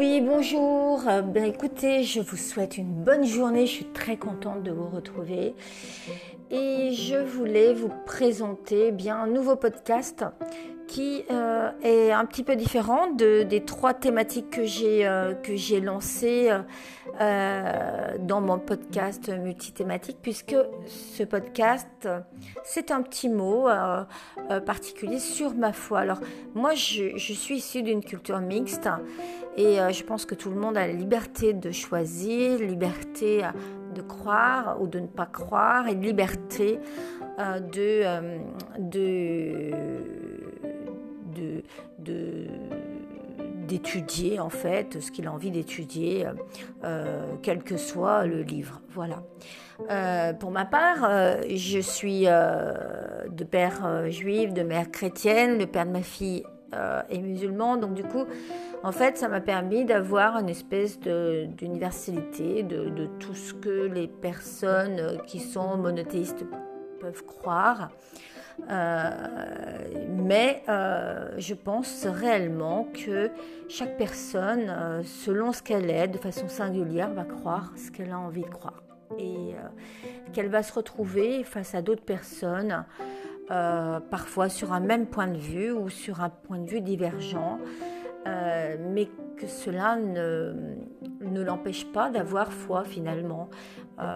Oui, bonjour. Euh, ben, écoutez, je vous souhaite une bonne journée. Je suis très contente de vous retrouver. Et je voulais vous présenter bien un nouveau podcast qui euh, est un petit peu différent de, des trois thématiques que j'ai euh, lancées euh, dans mon podcast multithématique, puisque ce podcast, c'est un petit mot particulier sur ma foi. Alors moi, je, je suis issue d'une culture mixte et je pense que tout le monde a la liberté de choisir, liberté de croire ou de ne pas croire, et liberté de, de de, d'étudier en fait ce qu'il a envie d'étudier, euh, quel que soit le livre. Voilà. Euh, pour ma part, euh, je suis de père juif, de mère chrétienne, le père de ma fille est musulman, donc du coup, en fait, ça m'a permis d'avoir une espèce d'universalité de, de, tout ce que les personnes qui sont monothéistes peuvent croire. Euh, mais euh, je pense réellement que chaque personne, euh, selon ce qu'elle est, de façon singulière, va croire ce qu'elle a envie de croire. Et qu'elle va se retrouver face à d'autres personnes, parfois sur un même point de vue ou sur un point de vue divergent, mais que cela ne, ne l'empêche pas d'avoir foi finalement.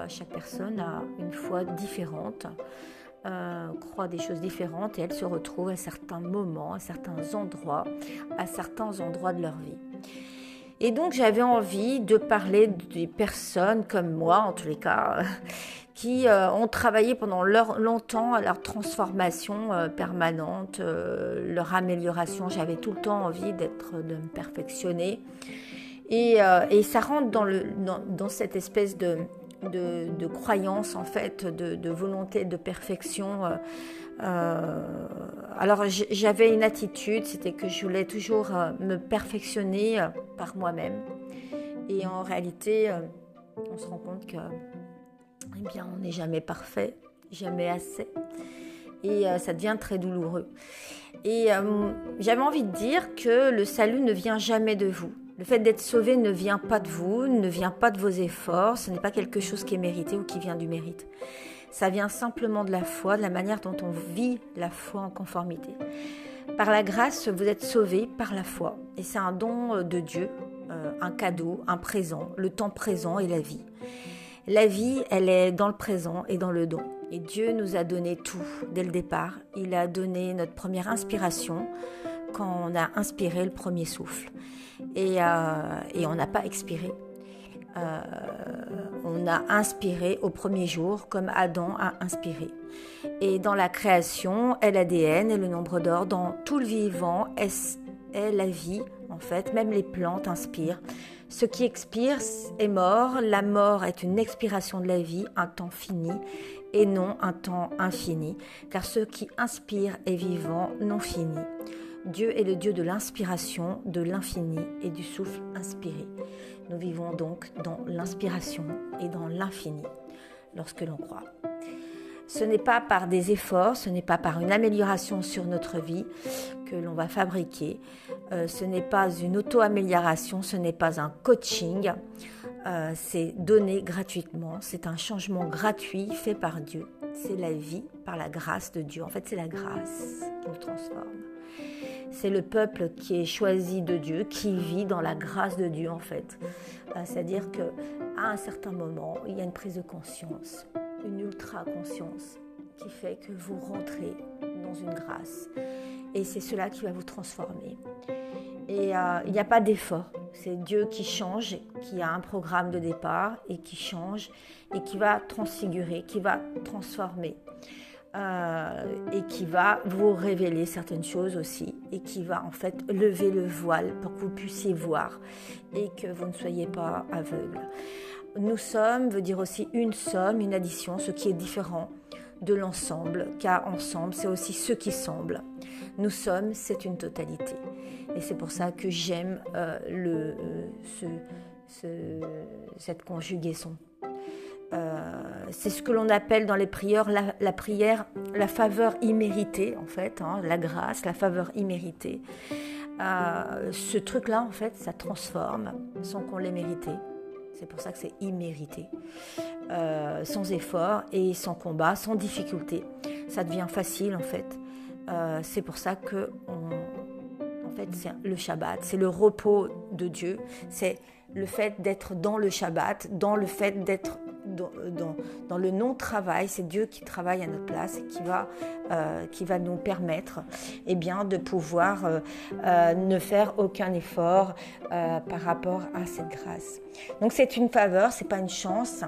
chaque personne a une foi différente. Euh, croient des choses différentes et elles se retrouvent à certains moments, à certains endroits, à certains endroits de leur vie. Et donc j'avais envie de parler des personnes comme moi, en tous les cas, qui euh, ont travaillé pendant leur, longtemps à leur transformation euh, permanente, leur amélioration. J'avais tout le temps envie d'être, de me perfectionner. Et, et ça rentre dans, le, dans, dans cette espèce de, de, croyance, en fait, de, volonté de perfection. Euh, euh, alors j'avais une attitude, c'était que je voulais toujours euh, me perfectionner par moi-même. Et en réalité, on se rend compte que, eh bien, on n'est jamais parfait, jamais assez. Et ça devient très douloureux. Et j'avais envie de dire que le salut ne vient jamais de vous. Le fait d'être sauvé ne vient pas de vous, ne vient pas de vos efforts, ce n'est pas quelque chose qui est mérité ou qui vient du mérite. Ça vient simplement de la foi, de la manière dont on vit la foi en conformité. Par la grâce, vous êtes sauvé par la foi. Et c'est un don euh, de Dieu, euh, un cadeau, un présent, le temps présent et la vie. La vie, elle est dans le présent et dans le don. Et Dieu nous a donné tout dès le départ. Il a donné notre première inspiration quand on a inspiré le premier souffle et, euh, et on n'a pas expiré. Euh, on a inspiré au premier jour comme Adam a inspiré. Et dans la création est l'ADN et le nombre d'or. Dans tout le vivant est, est la vie, en fait. Même les plantes inspirent. Ce qui expire est mort. La mort est une expiration de la vie, un temps fini, et non un temps infini. Car ce qui inspire est vivant, non fini. Dieu est le Dieu de l'inspiration, de l'infini et du souffle inspiré. Nous vivons donc dans l'inspiration et dans l'infini lorsque l'on croit. Ce n'est pas par des efforts, ce n'est pas par une amélioration sur notre vie que l'on va fabriquer, euh, ce n'est pas une auto-amélioration, ce n'est pas un coaching, euh, c'est donné gratuitement, c'est un changement gratuit fait par Dieu, c'est la vie par la grâce de Dieu. En fait, c'est la grâce qui nous transforme. C'est le peuple qui est choisi de Dieu, qui vit dans la grâce de Dieu en fait. Euh, c'est-à-dire que à un certain moment, il y a une prise de conscience, une ultra conscience qui fait que vous rentrez dans une grâce. Et c'est cela qui va vous transformer. Et euh, il n'y a pas d'effort. C'est Dieu qui change, qui a un programme de départ et qui change et qui va transfigurer, qui va transformer. Euh, et qui va vous révéler certaines choses aussi et qui va en fait lever le voile pour que vous puissiez voir et que vous ne soyez pas aveugle. Nous sommes veut dire aussi une somme, une addition, ce qui est différent de l'ensemble, car ensemble c'est aussi ce qui semble. Nous sommes, c'est une totalité. Et c'est pour ça que j'aime euh, euh, ce, ce, cette conjugaison. Euh, c'est ce que l'on appelle dans les prières la, prière la faveur imméritée, en fait, hein, la grâce, la faveur imméritée. ce truc-là, en fait, ça transforme sans qu'on l'ait mérité. C'est pour ça que c'est immérité. Sans effort et sans combat, sans difficulté. Ça devient facile, en fait. Euh, c'est pour ça que en fait, c'est le Shabbat, c'est le repos de Dieu, c'est le fait d'être dans le Shabbat, dans le fait d'être dans, le non-travail, c'est Dieu qui travaille à notre place et qui va, euh, qui va nous permettre eh bien, de pouvoir euh, ne faire aucun effort par rapport à cette grâce. Donc c'est une faveur, c'est pas une chance.